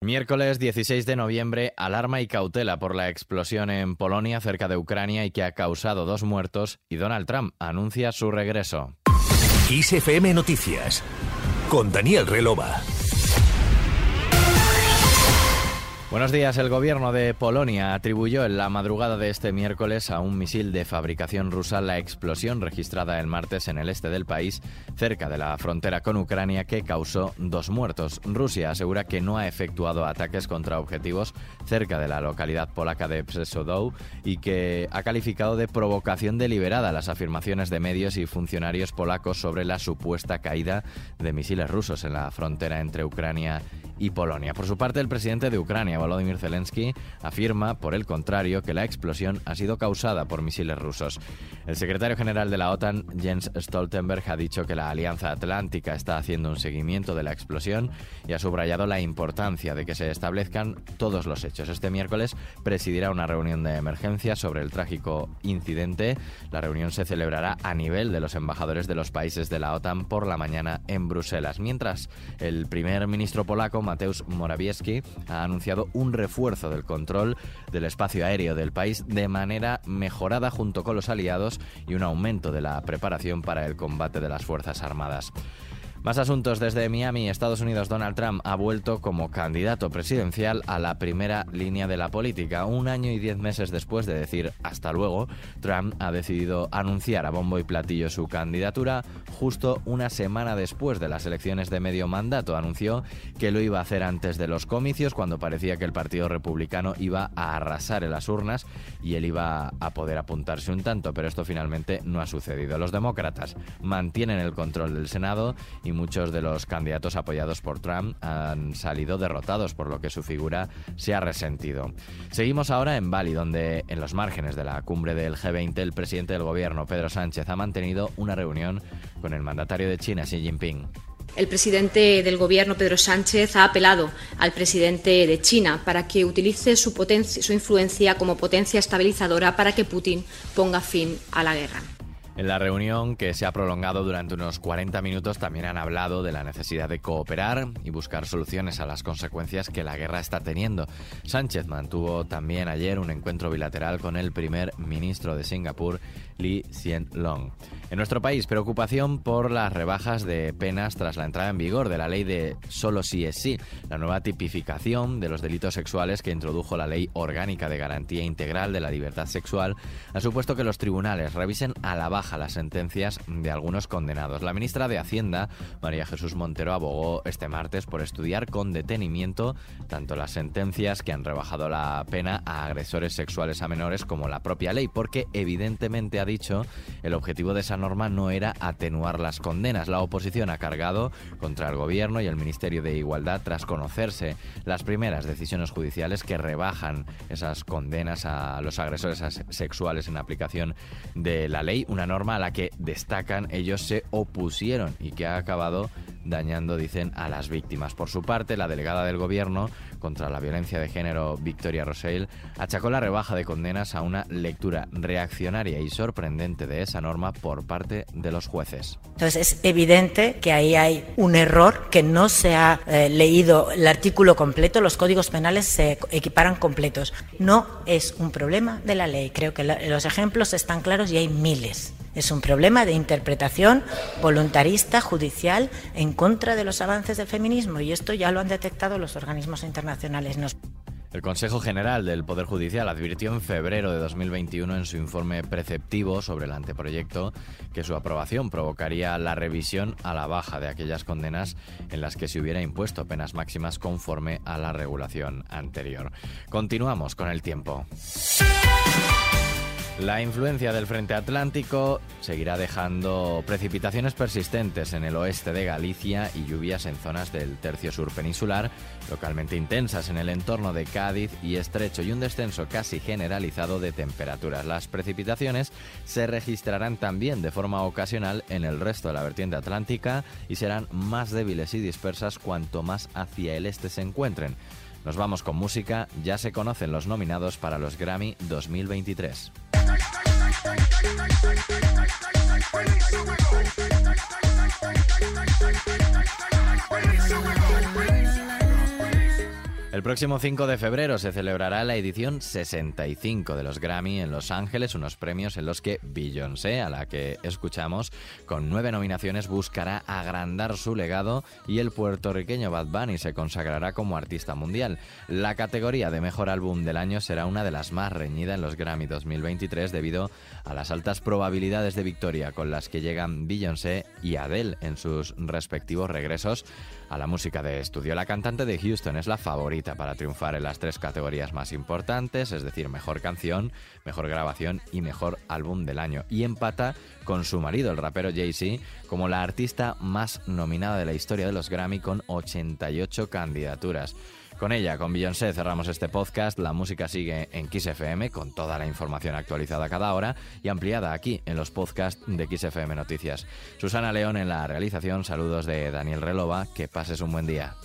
Miércoles 16 de noviembre, alarma y cautela por la explosión en Polonia cerca de Ucrania y que ha causado dos muertos y Donald Trump anuncia su regreso. ISFM Noticias con Daniel Relova. Buenos días. El gobierno de Polonia atribuyó en la madrugada de este miércoles a un misil de fabricación rusa la explosión registrada el martes en el este del país, cerca de la frontera con Ucrania, que causó dos muertos. Rusia asegura que no ha efectuado ataques contra objetivos cerca de la localidad polaca de Przesodow y que ha calificado de provocación deliberada las afirmaciones de medios y funcionarios polacos sobre la supuesta caída de misiles rusos en la frontera entre Ucrania y Polonia. Por su parte, el presidente de Ucrania, Volodymyr Zelensky, afirma, por el contrario, que la explosión ha sido causada por misiles rusos. El secretario general de la OTAN, Jens Stoltenberg, ha dicho que la Alianza Atlántica está haciendo un seguimiento de la explosión y ha subrayado la importancia de que se establezcan todos los hechos. Este miércoles presidirá una reunión de emergencia sobre el trágico incidente. La reunión se celebrará a nivel de los embajadores de los países de la OTAN por la mañana en Bruselas, mientras el primer ministro polaco, Mateusz Morawiecki, ha anunciado un refuerzo del control del espacio aéreo del país de manera mejorada junto con los aliados y un aumento de la preparación para el combate de las Fuerzas Armadas. Más asuntos desde Miami. Estados Unidos, Donald Trump ha vuelto como candidato presidencial a la primera línea de la política. Un año y diez meses después de decir hasta luego, Trump ha decidido anunciar a bombo y platillo su candidatura justo una semana después de las elecciones de medio mandato. Anunció que lo iba a hacer antes de los comicios, cuando parecía que el Partido Republicano iba a arrasar en las urnas y él iba a poder apuntarse un tanto, pero esto finalmente no ha sucedido. Los demócratas mantienen el control del Senado y muchos de los candidatos apoyados por Trump han salido derrotados, por lo que su figura se ha resentido. Seguimos ahora en Bali, donde en los márgenes de la cumbre del G20 el presidente del gobierno, Pedro Sánchez, ha mantenido una reunión con el mandatario de China, Xi Jinping. El presidente del Gobierno, Pedro Sánchez, ha apelado al presidente de China para que utilice su, su, influencia como potencia estabilizadora para que Putin ponga fin a la guerra. En la reunión, que se ha prolongado durante unos 40 minutos, también han hablado de la necesidad de cooperar y buscar soluciones a las consecuencias que la guerra está teniendo. Sánchez mantuvo también ayer un encuentro bilateral con el primer ministro de Singapur, Lee Hsien Long. En nuestro país, preocupación por las rebajas de penas tras la entrada en vigor de la ley de solo sí es sí, la nueva tipificación de los delitos sexuales que introdujo la Ley Orgánica de Garantía Integral de la Libertad Sexual, ha supuesto que los tribunales revisen a la baja las sentencias de algunos condenados. La ministra de Hacienda, María Jesús Montero, abogó este martes por estudiar con detenimiento tanto las sentencias que han rebajado la pena a agresores sexuales a menores como la propia ley, porque evidentemente ha dicho el objetivo de esa norma no era atenuar las condenas. La oposición ha cargado contra el gobierno y el Ministerio de Igualdad tras conocerse las primeras decisiones judiciales que rebajan esas condenas a los agresores sexuales en aplicación de la ley, una norma a la que destacan ellos se opusieron y que ha acabado dañando, dicen, a las víctimas. Por su parte, la delegada del gobierno contra la violencia de género, Victoria Rosell, achacó la rebaja de condenas a una lectura reaccionaria y sorprendente de esa norma por parte de los jueces. Entonces es evidente que ahí hay un error, que no se ha eh, leído el artículo completo, los códigos penales se equiparan completos. No es un problema de la ley, creo que los ejemplos están claros y hay miles. Es un problema de interpretación voluntarista, judicial, en contra de los avances del feminismo y esto ya lo han detectado los organismos internacionales. El Consejo General del Poder Judicial advirtió en febrero de 2021 en su informe preceptivo sobre el anteproyecto que su aprobación provocaría la revisión a la baja de aquellas condenas en las que se hubiera impuesto penas máximas conforme a la regulación anterior. Continuamos con el tiempo. La influencia del frente atlántico seguirá dejando precipitaciones persistentes en el oeste de Galicia y lluvias en zonas del tercio sur peninsular, localmente intensas en el entorno de Cádiz y Estrecho y un descenso casi generalizado de temperaturas. Las precipitaciones se registrarán también de forma ocasional en el resto de la vertiente atlántica y serán más débiles y dispersas cuanto más hacia el este se encuentren. Nos vamos con música, ya se conocen los nominados para los Grammy 2023. Release the wiggle. Release the wiggle. El próximo 5 de febrero se celebrará la edición 65 de los Grammy en Los Ángeles, unos premios en los que Beyoncé, a la que escuchamos, con nueve nominaciones buscará agrandar su legado y el puertorriqueño Bad Bunny se consagrará como artista mundial. La categoría de mejor álbum del año será una de las más reñidas en los Grammy 2023 debido a las altas probabilidades de victoria con las que llegan Beyoncé y Adele en sus respectivos regresos a la música de estudio. La cantante de Houston es la favorita para triunfar en las tres categorías más importantes, es decir, mejor canción, mejor grabación y mejor álbum del año. Y empata con su marido, el rapero Jay-Z, como la artista más nominada de la historia de los Grammy con 88 candidaturas. Con ella, con Beyoncé, cerramos este podcast. La música sigue en XFM con toda la información actualizada cada hora y ampliada aquí en los podcasts de XFM Noticias. Susana León en la realización. Saludos de Daniel Relova. Que pases un buen día.